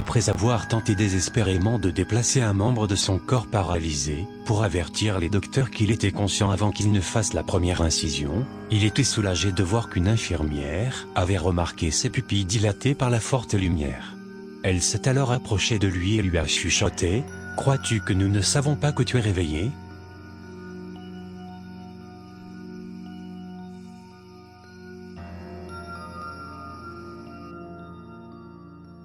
Après avoir tenté désespérément de déplacer un membre de son corps paralysé, pour avertir les docteurs qu'il était conscient avant qu'il ne fasse la première incision, il était soulagé de voir qu'une infirmière avait remarqué ses pupilles dilatées par la forte lumière. Elle s'est alors approchée de lui et lui a chuchoté « Crois-tu que nous ne savons pas que tu es réveillé ?»